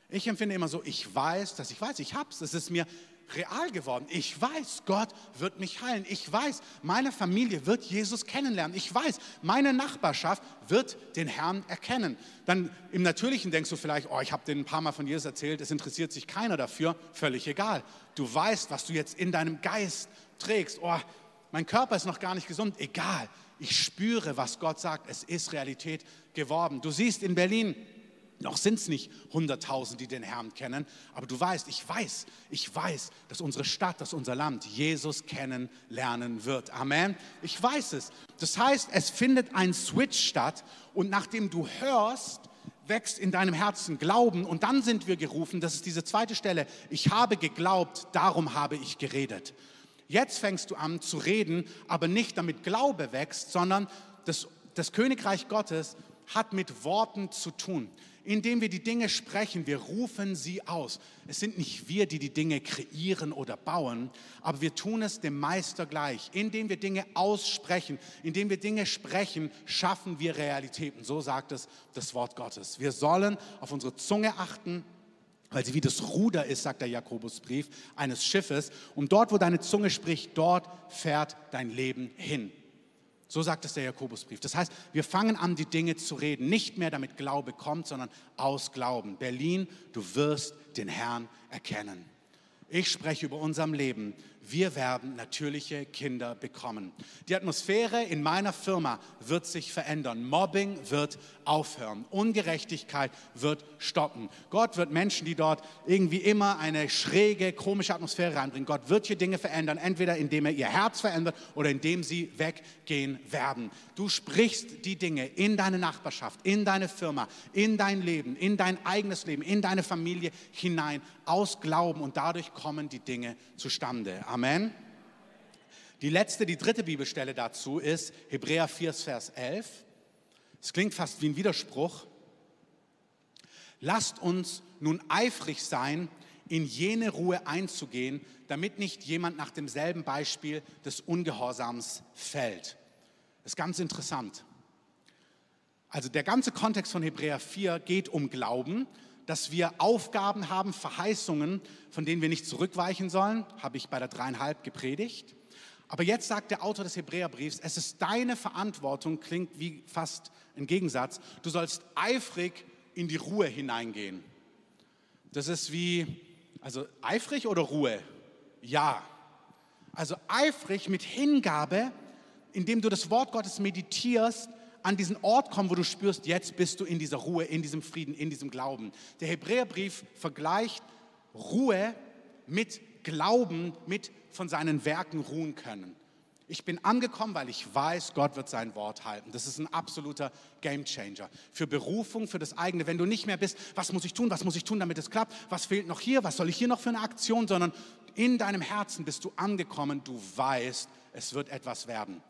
Ich empfinde immer so, ich weiß, dass ich weiß, ich habe es. Es ist mir real geworden. Ich weiß, Gott wird mich heilen. Ich weiß, meine Familie wird Jesus kennenlernen. Ich weiß, meine Nachbarschaft wird den Herrn erkennen. Dann im Natürlichen denkst du vielleicht, oh, ich habe dir ein paar Mal von Jesus erzählt, es interessiert sich keiner dafür. Völlig egal. Du weißt, was du jetzt in deinem Geist trägst. Oh, mein Körper ist noch gar nicht gesund. Egal. Ich spüre, was Gott sagt. Es ist Realität geworden. Du siehst in Berlin, noch sind es nicht 100.000, die den Herrn kennen, aber du weißt, ich weiß, ich weiß, dass unsere Stadt, dass unser Land Jesus kennenlernen wird. Amen. Ich weiß es. Das heißt, es findet ein Switch statt und nachdem du hörst, wächst in deinem Herzen Glauben und dann sind wir gerufen, das ist diese zweite Stelle, ich habe geglaubt, darum habe ich geredet. Jetzt fängst du an zu reden, aber nicht damit Glaube wächst, sondern das, das Königreich Gottes hat mit Worten zu tun indem wir die Dinge sprechen, wir rufen sie aus. Es sind nicht wir, die die Dinge kreieren oder bauen, aber wir tun es dem Meister gleich. Indem wir Dinge aussprechen, indem wir Dinge sprechen, schaffen wir Realitäten. So sagt es das Wort Gottes. Wir sollen auf unsere Zunge achten, weil sie wie das Ruder ist, sagt der Jakobusbrief, eines Schiffes. Und dort, wo deine Zunge spricht, dort fährt dein Leben hin. So sagt es der Jakobusbrief. Das heißt, wir fangen an, die Dinge zu reden, nicht mehr damit Glaube kommt, sondern aus Glauben. Berlin, du wirst den Herrn erkennen. Ich spreche über unserem Leben wir werden natürliche Kinder bekommen. Die Atmosphäre in meiner Firma wird sich verändern. Mobbing wird aufhören. Ungerechtigkeit wird stoppen. Gott wird Menschen, die dort irgendwie immer eine schräge, komische Atmosphäre reinbringen, Gott wird hier Dinge verändern, entweder indem er ihr Herz verändert oder indem sie weggehen werden. Du sprichst die Dinge in deine Nachbarschaft, in deine Firma, in dein Leben, in dein eigenes Leben, in deine Familie hinein aus Glauben und dadurch kommen die Dinge zustande. Amen. Die letzte, die dritte Bibelstelle dazu ist Hebräer 4, Vers 11. Es klingt fast wie ein Widerspruch. Lasst uns nun eifrig sein, in jene Ruhe einzugehen, damit nicht jemand nach demselben Beispiel des Ungehorsams fällt. Das ist ganz interessant. Also der ganze Kontext von Hebräer 4 geht um Glauben, dass wir Aufgaben haben, Verheißungen, von denen wir nicht zurückweichen sollen, habe ich bei der dreieinhalb gepredigt. Aber jetzt sagt der Autor des Hebräerbriefs, es ist deine Verantwortung, klingt wie fast ein Gegensatz, du sollst eifrig in die Ruhe hineingehen. Das ist wie, also eifrig oder Ruhe? Ja. Also eifrig mit Hingabe, indem du das Wort Gottes meditierst, an diesen Ort kommen, wo du spürst, jetzt bist du in dieser Ruhe, in diesem Frieden, in diesem Glauben. Der Hebräerbrief vergleicht Ruhe mit Glauben, mit von seinen Werken ruhen können. Ich bin angekommen, weil ich weiß, Gott wird sein Wort halten. Das ist ein absoluter Gamechanger Für Berufung, für das eigene. Wenn du nicht mehr bist, was muss ich tun, was muss ich tun, damit es klappt, was fehlt noch hier, was soll ich hier noch für eine Aktion, sondern in deinem Herzen bist du angekommen, du weißt, es wird etwas werden.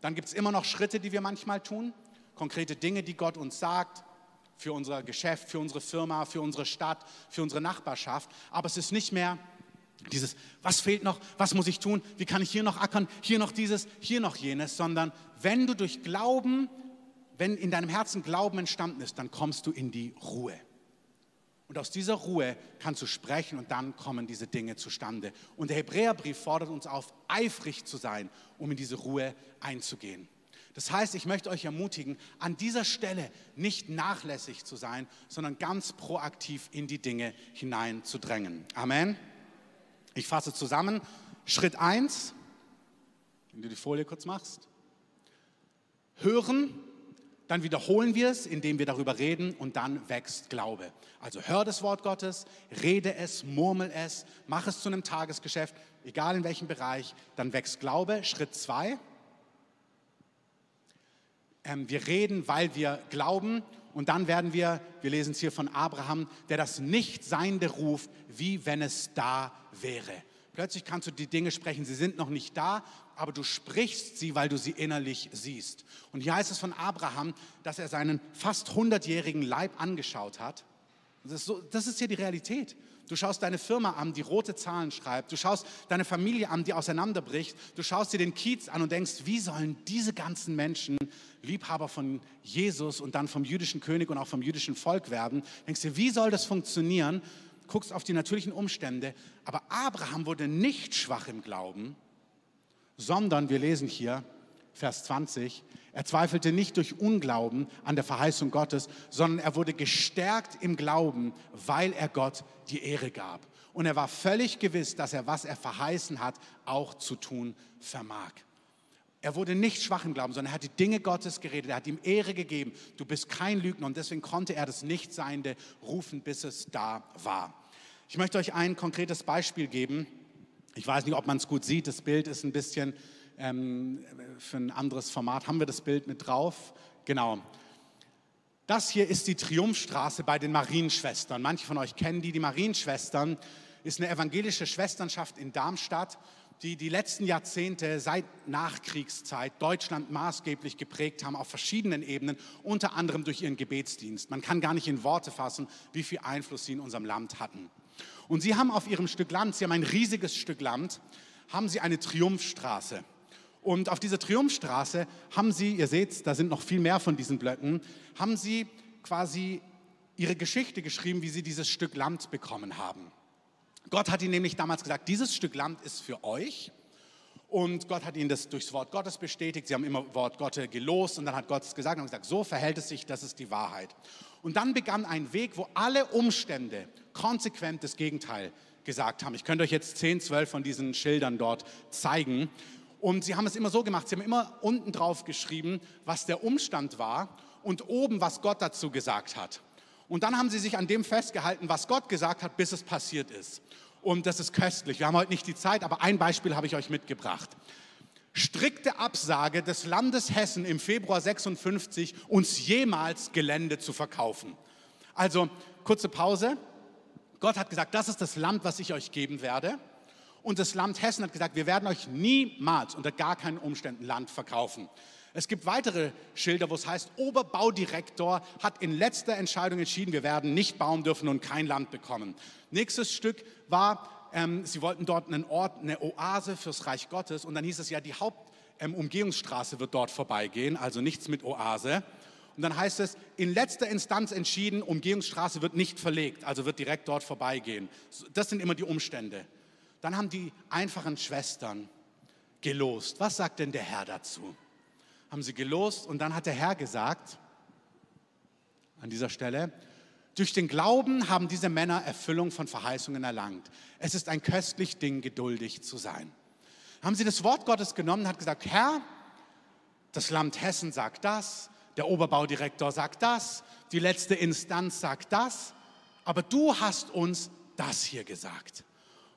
Dann gibt es immer noch Schritte, die wir manchmal tun, konkrete Dinge, die Gott uns sagt, für unser Geschäft, für unsere Firma, für unsere Stadt, für unsere Nachbarschaft. Aber es ist nicht mehr dieses, was fehlt noch, was muss ich tun, wie kann ich hier noch ackern, hier noch dieses, hier noch jenes, sondern wenn du durch Glauben, wenn in deinem Herzen Glauben entstanden ist, dann kommst du in die Ruhe. Und aus dieser Ruhe kannst du sprechen und dann kommen diese Dinge zustande. Und der Hebräerbrief fordert uns auf, eifrig zu sein, um in diese Ruhe einzugehen. Das heißt, ich möchte euch ermutigen, an dieser Stelle nicht nachlässig zu sein, sondern ganz proaktiv in die Dinge hineinzudrängen. Amen. Ich fasse zusammen. Schritt 1, wenn du die Folie kurz machst. Hören, dann wiederholen wir es, indem wir darüber reden und dann wächst Glaube. Also hör das Wort Gottes, rede es, murmel es, mach es zu einem Tagesgeschäft, egal in welchem Bereich, dann wächst Glaube. Schritt 2, ähm, wir reden, weil wir glauben und dann werden wir, wir lesen es hier von Abraham, der das Nichtseinende ruft, wie wenn es da wäre. Plötzlich kannst du die Dinge sprechen, sie sind noch nicht da, aber du sprichst sie, weil du sie innerlich siehst. Und hier heißt es von Abraham, dass er seinen fast 100-jährigen Leib angeschaut hat. Das ist, so, das ist hier die Realität. Du schaust deine Firma an, die rote Zahlen schreibt. Du schaust deine Familie an, die auseinanderbricht. Du schaust dir den Kiez an und denkst, wie sollen diese ganzen Menschen Liebhaber von Jesus und dann vom jüdischen König und auch vom jüdischen Volk werden? Denkst dir, wie soll das funktionieren? guckst auf die natürlichen Umstände. Aber Abraham wurde nicht schwach im Glauben, sondern wir lesen hier, Vers 20, er zweifelte nicht durch Unglauben an der Verheißung Gottes, sondern er wurde gestärkt im Glauben, weil er Gott die Ehre gab. Und er war völlig gewiss, dass er, was er verheißen hat, auch zu tun vermag. Er wurde nicht schwach im Glauben, sondern er hat die Dinge Gottes geredet. Er hat ihm Ehre gegeben. Du bist kein Lügner und deswegen konnte er das Nichtseiende rufen, bis es da war. Ich möchte euch ein konkretes Beispiel geben. Ich weiß nicht, ob man es gut sieht. Das Bild ist ein bisschen ähm, für ein anderes Format. Haben wir das Bild mit drauf? Genau. Das hier ist die Triumphstraße bei den Marienschwestern. Manche von euch kennen die. Die Marienschwestern ist eine evangelische Schwesternschaft in Darmstadt die die letzten Jahrzehnte seit Nachkriegszeit Deutschland maßgeblich geprägt haben auf verschiedenen Ebenen, unter anderem durch ihren Gebetsdienst. Man kann gar nicht in Worte fassen, wie viel Einfluss sie in unserem Land hatten. Und sie haben auf ihrem Stück Land, sie haben ein riesiges Stück Land, haben sie eine Triumphstraße. Und auf dieser Triumphstraße haben sie, ihr seht, da sind noch viel mehr von diesen Blöcken, haben sie quasi ihre Geschichte geschrieben, wie sie dieses Stück Land bekommen haben. Gott hat ihnen nämlich damals gesagt, dieses Stück Land ist für euch. Und Gott hat ihnen das durchs Wort Gottes bestätigt. Sie haben immer Wort Gottes gelost und dann hat Gott es gesagt und gesagt, so verhält es sich, das ist die Wahrheit. Und dann begann ein Weg, wo alle Umstände konsequent das Gegenteil gesagt haben. Ich könnte euch jetzt 10, 12 von diesen Schildern dort zeigen. Und sie haben es immer so gemacht, sie haben immer unten drauf geschrieben, was der Umstand war und oben, was Gott dazu gesagt hat. Und dann haben sie sich an dem festgehalten, was Gott gesagt hat, bis es passiert ist. Und das ist köstlich. Wir haben heute nicht die Zeit, aber ein Beispiel habe ich euch mitgebracht. Strikte Absage des Landes Hessen im Februar 56, uns jemals Gelände zu verkaufen. Also kurze Pause. Gott hat gesagt, das ist das Land, was ich euch geben werde. Und das Land Hessen hat gesagt, wir werden euch niemals unter gar keinen Umständen Land verkaufen. Es gibt weitere Schilder, wo es heißt, Oberbaudirektor hat in letzter Entscheidung entschieden, wir werden nicht bauen dürfen und kein Land bekommen. Nächstes Stück war, ähm, sie wollten dort einen Ort, eine Oase fürs Reich Gottes und dann hieß es ja, die Hauptumgehungsstraße ähm, wird dort vorbeigehen, also nichts mit Oase. Und dann heißt es, in letzter Instanz entschieden, Umgehungsstraße wird nicht verlegt, also wird direkt dort vorbeigehen. Das sind immer die Umstände. Dann haben die einfachen Schwestern gelost. Was sagt denn der Herr dazu? haben sie gelost und dann hat der Herr gesagt, an dieser Stelle, Durch den Glauben haben diese Männer Erfüllung von Verheißungen erlangt. Es ist ein köstlich Ding, geduldig zu sein. Haben sie das Wort Gottes genommen und hat gesagt, Herr, das Land Hessen sagt das, der Oberbaudirektor sagt das, die letzte Instanz sagt das, aber du hast uns das hier gesagt.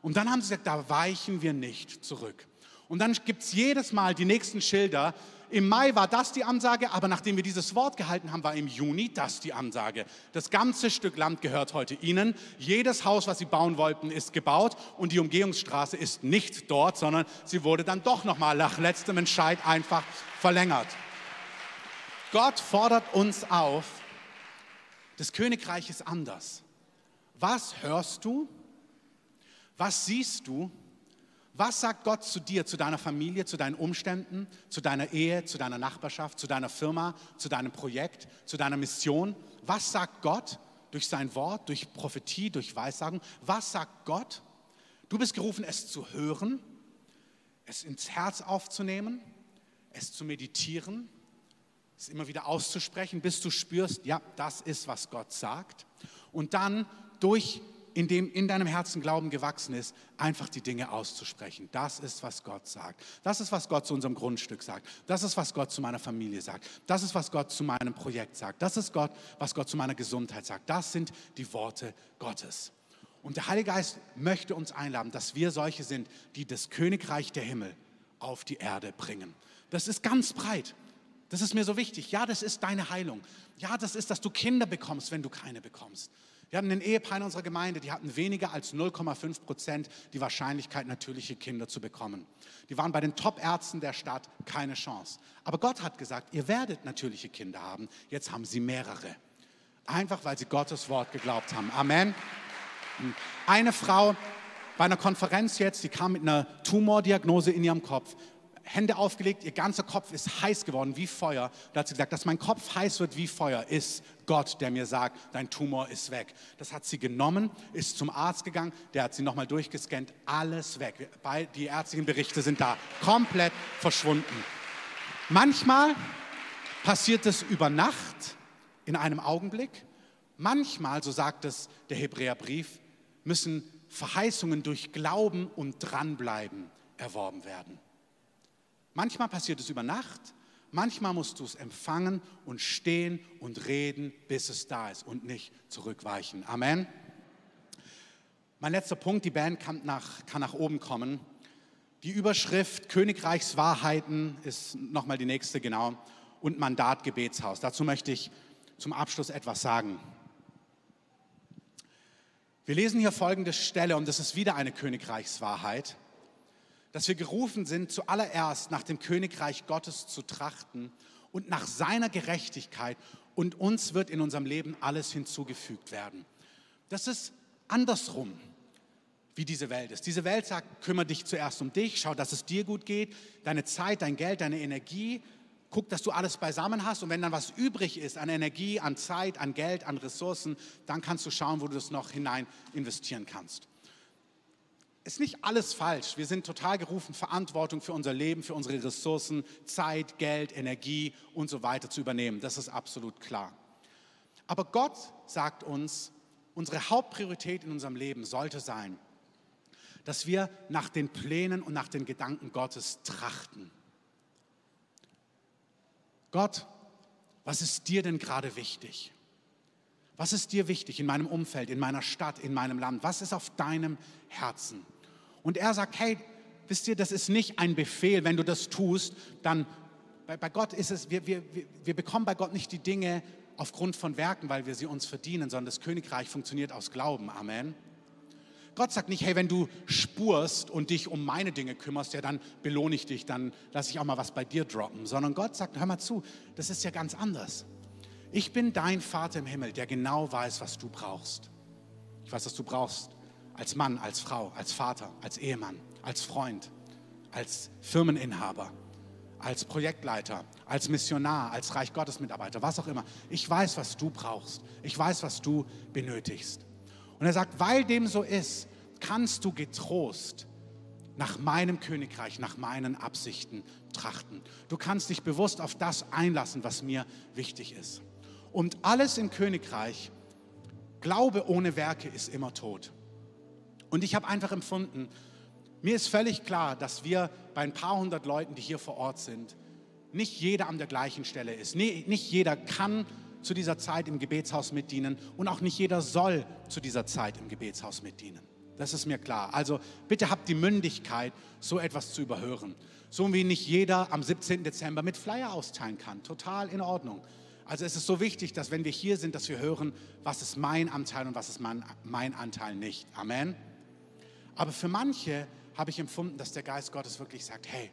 Und dann haben sie gesagt, da weichen wir nicht zurück. Und dann gibt es jedes Mal die nächsten Schilder. Im Mai war das die Ansage, aber nachdem wir dieses Wort gehalten haben, war im Juni das die Ansage. Das ganze Stück Land gehört heute Ihnen. Jedes Haus, was Sie bauen wollten, ist gebaut und die Umgehungsstraße ist nicht dort, sondern sie wurde dann doch nochmal nach letztem Entscheid einfach verlängert. Gott fordert uns auf, das Königreich ist anders. Was hörst du? Was siehst du? Was sagt Gott zu dir, zu deiner Familie, zu deinen Umständen, zu deiner Ehe, zu deiner Nachbarschaft, zu deiner Firma, zu deinem Projekt, zu deiner Mission? Was sagt Gott durch sein Wort, durch Prophetie, durch Weissagen? Was sagt Gott? Du bist gerufen, es zu hören, es ins Herz aufzunehmen, es zu meditieren, es immer wieder auszusprechen, bis du spürst, ja, das ist, was Gott sagt. Und dann durch in dem in deinem Herzen Glauben gewachsen ist, einfach die Dinge auszusprechen. Das ist, was Gott sagt. Das ist, was Gott zu unserem Grundstück sagt. Das ist, was Gott zu meiner Familie sagt. Das ist, was Gott zu meinem Projekt sagt. Das ist Gott, was Gott zu meiner Gesundheit sagt. Das sind die Worte Gottes. Und der Heilige Geist möchte uns einladen, dass wir solche sind, die das Königreich der Himmel auf die Erde bringen. Das ist ganz breit. Das ist mir so wichtig. Ja, das ist deine Heilung. Ja, das ist, dass du Kinder bekommst, wenn du keine bekommst. Wir hatten ein Ehepaar in unserer Gemeinde, die hatten weniger als 0,5 Prozent die Wahrscheinlichkeit, natürliche Kinder zu bekommen. Die waren bei den Top-Ärzten der Stadt keine Chance. Aber Gott hat gesagt, ihr werdet natürliche Kinder haben. Jetzt haben sie mehrere. Einfach weil sie Gottes Wort geglaubt haben. Amen. Eine Frau bei einer Konferenz jetzt, die kam mit einer Tumordiagnose in ihrem Kopf. Hände aufgelegt, ihr ganzer Kopf ist heiß geworden wie Feuer. Da hat sie gesagt, dass mein Kopf heiß wird wie Feuer, ist Gott, der mir sagt, dein Tumor ist weg. Das hat sie genommen, ist zum Arzt gegangen, der hat sie nochmal durchgescannt, alles weg. Die ärztlichen Berichte sind da, komplett verschwunden. Manchmal passiert es über Nacht, in einem Augenblick. Manchmal, so sagt es der Hebräerbrief, müssen Verheißungen durch Glauben und Dranbleiben erworben werden. Manchmal passiert es über Nacht, manchmal musst du es empfangen und stehen und reden, bis es da ist und nicht zurückweichen. Amen. Mein letzter Punkt, die Band kann nach, kann nach oben kommen. Die Überschrift Königreichswahrheiten ist nochmal die nächste, genau, und Mandat Gebetshaus. Dazu möchte ich zum Abschluss etwas sagen. Wir lesen hier folgende Stelle und das ist wieder eine Königreichswahrheit dass wir gerufen sind, zuallererst nach dem Königreich Gottes zu trachten und nach seiner Gerechtigkeit und uns wird in unserem Leben alles hinzugefügt werden. Das ist andersrum, wie diese Welt ist. Diese Welt sagt, kümmere dich zuerst um dich, schau, dass es dir gut geht, deine Zeit, dein Geld, deine Energie, guck, dass du alles beisammen hast und wenn dann was übrig ist an Energie, an Zeit, an Geld, an Ressourcen, dann kannst du schauen, wo du das noch hinein investieren kannst ist nicht alles falsch. Wir sind total gerufen, Verantwortung für unser Leben, für unsere Ressourcen, Zeit, Geld, Energie und so weiter zu übernehmen. Das ist absolut klar. Aber Gott sagt uns, unsere Hauptpriorität in unserem Leben sollte sein, dass wir nach den Plänen und nach den Gedanken Gottes trachten. Gott, was ist dir denn gerade wichtig? Was ist dir wichtig in meinem Umfeld, in meiner Stadt, in meinem Land? Was ist auf deinem Herzen? Und er sagt, hey, wisst ihr, das ist nicht ein Befehl, wenn du das tust, dann bei, bei Gott ist es, wir, wir, wir bekommen bei Gott nicht die Dinge aufgrund von Werken, weil wir sie uns verdienen, sondern das Königreich funktioniert aus Glauben. Amen. Gott sagt nicht, hey, wenn du spurst und dich um meine Dinge kümmerst, ja, dann belohne ich dich, dann lasse ich auch mal was bei dir droppen, sondern Gott sagt, hör mal zu, das ist ja ganz anders. Ich bin dein Vater im Himmel, der genau weiß, was du brauchst. Ich weiß, was du brauchst als Mann, als Frau, als Vater, als Ehemann, als Freund, als Firmeninhaber, als Projektleiter, als Missionar, als Reich Gottes Mitarbeiter, was auch immer. Ich weiß, was du brauchst. Ich weiß, was du benötigst. Und er sagt, weil dem so ist, kannst du getrost nach meinem Königreich, nach meinen Absichten trachten. Du kannst dich bewusst auf das einlassen, was mir wichtig ist. Und alles im Königreich Glaube ohne Werke ist immer tot. Und ich habe einfach empfunden, mir ist völlig klar, dass wir bei ein paar hundert Leuten, die hier vor Ort sind, nicht jeder an der gleichen Stelle ist. Nicht jeder kann zu dieser Zeit im Gebetshaus mitdienen und auch nicht jeder soll zu dieser Zeit im Gebetshaus mitdienen. Das ist mir klar. Also bitte habt die Mündigkeit, so etwas zu überhören. So wie nicht jeder am 17. Dezember mit Flyer austeilen kann. Total in Ordnung. Also es ist so wichtig, dass wenn wir hier sind, dass wir hören, was ist mein Anteil und was ist mein, mein Anteil nicht. Amen. Aber für manche habe ich empfunden, dass der Geist Gottes wirklich sagt, hey,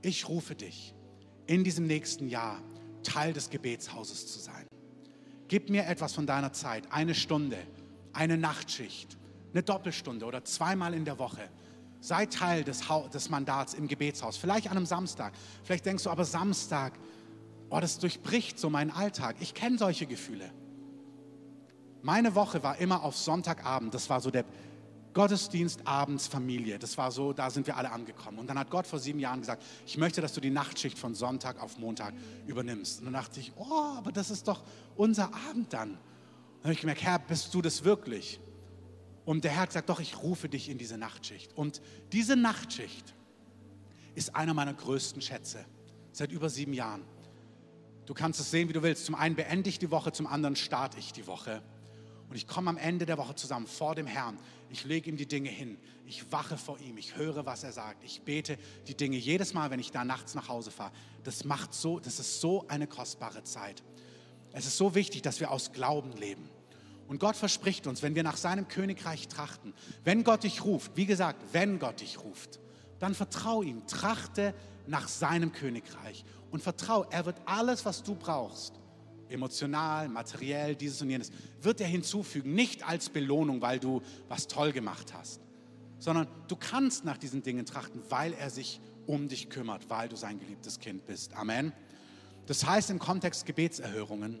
ich rufe dich in diesem nächsten Jahr Teil des Gebetshauses zu sein. Gib mir etwas von deiner Zeit, eine Stunde, eine Nachtschicht, eine Doppelstunde oder zweimal in der Woche. Sei Teil des, des Mandats im Gebetshaus, vielleicht an einem Samstag. Vielleicht denkst du aber Samstag, oh, das durchbricht so meinen Alltag. Ich kenne solche Gefühle. Meine Woche war immer auf Sonntagabend, das war so der, Gottesdienst abends Familie. Das war so, da sind wir alle angekommen. Und dann hat Gott vor sieben Jahren gesagt, ich möchte, dass du die Nachtschicht von Sonntag auf Montag übernimmst. Und dann dachte ich, oh, aber das ist doch unser Abend dann. Dann habe ich gemerkt, Herr, bist du das wirklich? Und der Herr hat gesagt, doch, ich rufe dich in diese Nachtschicht. Und diese Nachtschicht ist einer meiner größten Schätze seit über sieben Jahren. Du kannst es sehen, wie du willst. Zum einen beende ich die Woche, zum anderen starte ich die Woche. Und ich komme am Ende der Woche zusammen vor dem Herrn. Ich lege ihm die Dinge hin. Ich wache vor ihm. Ich höre, was er sagt. Ich bete die Dinge jedes Mal, wenn ich da nachts nach Hause fahre. Das macht so, das ist so eine kostbare Zeit. Es ist so wichtig, dass wir aus Glauben leben. Und Gott verspricht uns, wenn wir nach seinem Königreich trachten, wenn Gott dich ruft, wie gesagt, wenn Gott dich ruft, dann vertrau ihm, trachte nach seinem Königreich und vertrau, er wird alles, was du brauchst, emotional, materiell, dieses und jenes, wird er hinzufügen, nicht als Belohnung, weil du was toll gemacht hast, sondern du kannst nach diesen Dingen trachten, weil er sich um dich kümmert, weil du sein geliebtes Kind bist. Amen. Das heißt im Kontext Gebetserhörungen,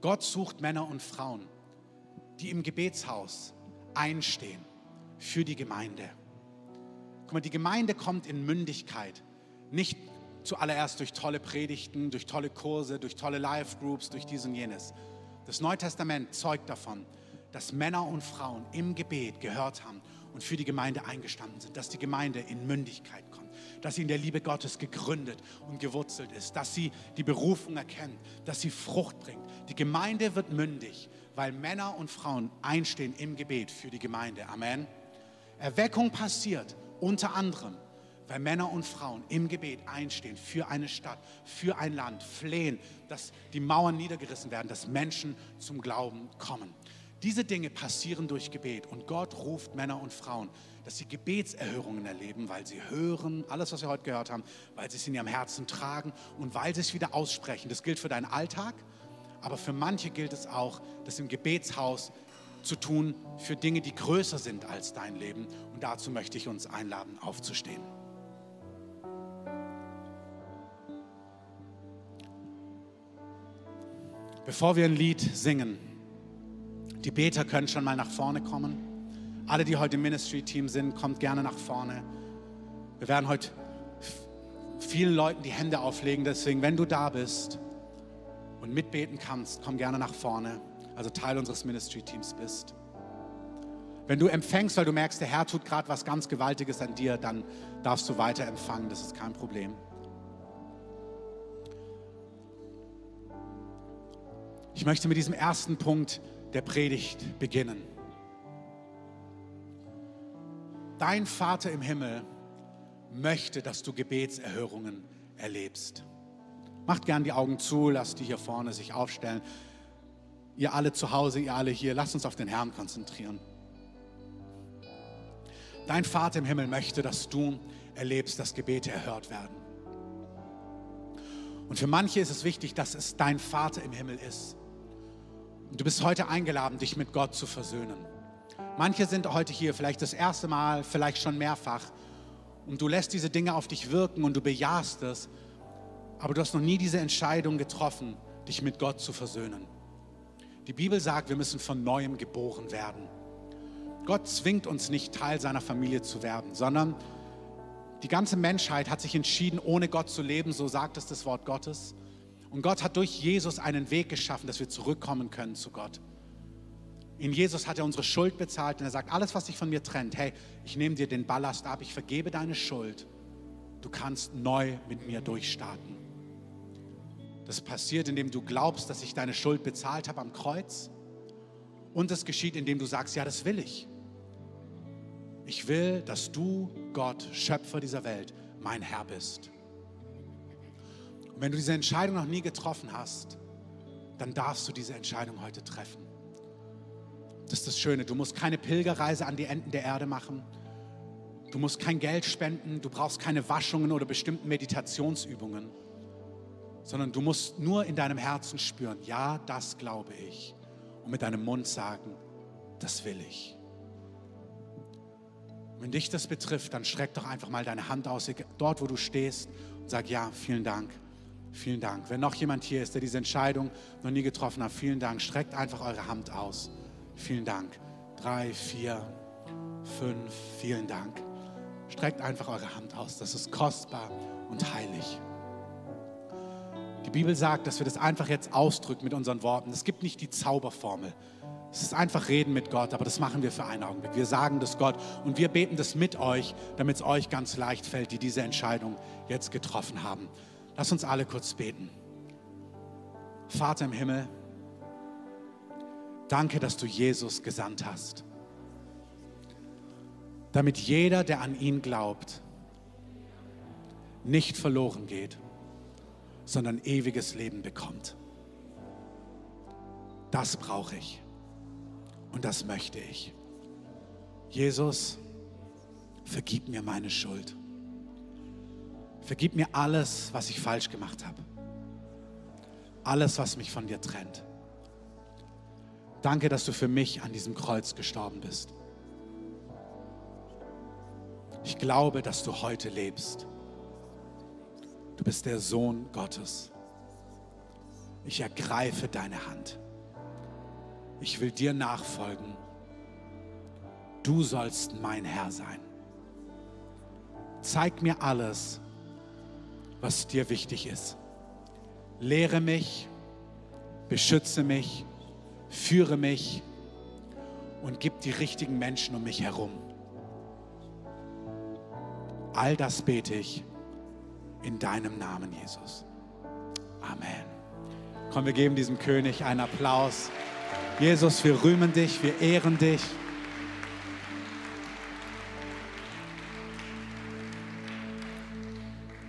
Gott sucht Männer und Frauen, die im Gebetshaus einstehen für die Gemeinde. Guck mal, die Gemeinde kommt in Mündigkeit, nicht zuallererst durch tolle Predigten, durch tolle Kurse, durch tolle Live-Groups, durch dies und jenes. Das Neue Testament zeugt davon, dass Männer und Frauen im Gebet gehört haben und für die Gemeinde eingestanden sind, dass die Gemeinde in Mündigkeit kommt, dass sie in der Liebe Gottes gegründet und gewurzelt ist, dass sie die Berufung erkennt, dass sie Frucht bringt. Die Gemeinde wird mündig, weil Männer und Frauen einstehen im Gebet für die Gemeinde. Amen. Erweckung passiert unter anderem weil Männer und Frauen im Gebet einstehen für eine Stadt, für ein Land, flehen, dass die Mauern niedergerissen werden, dass Menschen zum Glauben kommen. Diese Dinge passieren durch Gebet und Gott ruft Männer und Frauen, dass sie Gebetserhörungen erleben, weil sie hören, alles, was wir heute gehört haben, weil sie es in ihrem Herzen tragen und weil sie es wieder aussprechen. Das gilt für deinen Alltag, aber für manche gilt es auch, das im Gebetshaus zu tun für Dinge, die größer sind als dein Leben. Und dazu möchte ich uns einladen, aufzustehen. Bevor wir ein Lied singen, die Beter können schon mal nach vorne kommen. Alle, die heute im Ministry-Team sind, kommt gerne nach vorne. Wir werden heute vielen Leuten die Hände auflegen. Deswegen, wenn du da bist und mitbeten kannst, komm gerne nach vorne. Also Teil unseres Ministry-Teams bist. Wenn du empfängst, weil du merkst, der Herr tut gerade was ganz Gewaltiges an dir, dann darfst du weiter empfangen. Das ist kein Problem. Ich möchte mit diesem ersten Punkt der Predigt beginnen. Dein Vater im Himmel möchte, dass du Gebetserhörungen erlebst. Macht gern die Augen zu, lasst die hier vorne sich aufstellen. Ihr alle zu Hause, ihr alle hier, lasst uns auf den Herrn konzentrieren. Dein Vater im Himmel möchte, dass du erlebst, dass Gebete erhört werden. Und für manche ist es wichtig, dass es dein Vater im Himmel ist. Und du bist heute eingeladen, dich mit Gott zu versöhnen. Manche sind heute hier, vielleicht das erste Mal, vielleicht schon mehrfach. Und du lässt diese Dinge auf dich wirken und du bejahst es. Aber du hast noch nie diese Entscheidung getroffen, dich mit Gott zu versöhnen. Die Bibel sagt, wir müssen von neuem geboren werden. Gott zwingt uns nicht, Teil seiner Familie zu werden, sondern die ganze Menschheit hat sich entschieden, ohne Gott zu leben, so sagt es das Wort Gottes. Und Gott hat durch Jesus einen Weg geschaffen, dass wir zurückkommen können zu Gott. In Jesus hat er unsere Schuld bezahlt und er sagt, alles, was dich von mir trennt, hey, ich nehme dir den Ballast ab, ich vergebe deine Schuld. Du kannst neu mit mir durchstarten. Das passiert, indem du glaubst, dass ich deine Schuld bezahlt habe am Kreuz. Und es geschieht, indem du sagst, ja, das will ich. Ich will, dass du, Gott, Schöpfer dieser Welt, mein Herr bist. Und wenn du diese Entscheidung noch nie getroffen hast, dann darfst du diese Entscheidung heute treffen. Das ist das Schöne, du musst keine Pilgerreise an die Enden der Erde machen. Du musst kein Geld spenden, du brauchst keine Waschungen oder bestimmten Meditationsübungen, sondern du musst nur in deinem Herzen spüren, ja, das glaube ich. Und mit deinem Mund sagen, das will ich. Wenn dich das betrifft, dann streck doch einfach mal deine Hand aus, dort wo du stehst, und sag, ja, vielen Dank. Vielen Dank. Wenn noch jemand hier ist, der diese Entscheidung noch nie getroffen hat, vielen Dank. Streckt einfach eure Hand aus. Vielen Dank. Drei, vier, fünf, vielen Dank. Streckt einfach eure Hand aus. Das ist kostbar und heilig. Die Bibel sagt, dass wir das einfach jetzt ausdrücken mit unseren Worten. Es gibt nicht die Zauberformel. Es ist einfach reden mit Gott, aber das machen wir für einen Augenblick. Wir sagen das Gott und wir beten das mit euch, damit es euch ganz leicht fällt, die diese Entscheidung jetzt getroffen haben. Lass uns alle kurz beten. Vater im Himmel, danke, dass du Jesus gesandt hast, damit jeder, der an ihn glaubt, nicht verloren geht, sondern ewiges Leben bekommt. Das brauche ich und das möchte ich. Jesus, vergib mir meine Schuld. Vergib mir alles, was ich falsch gemacht habe. Alles, was mich von dir trennt. Danke, dass du für mich an diesem Kreuz gestorben bist. Ich glaube, dass du heute lebst. Du bist der Sohn Gottes. Ich ergreife deine Hand. Ich will dir nachfolgen. Du sollst mein Herr sein. Zeig mir alles, was dir wichtig ist. Lehre mich, beschütze mich, führe mich und gib die richtigen Menschen um mich herum. All das bete ich in deinem Namen, Jesus. Amen. Komm, wir geben diesem König einen Applaus. Jesus, wir rühmen dich, wir ehren dich.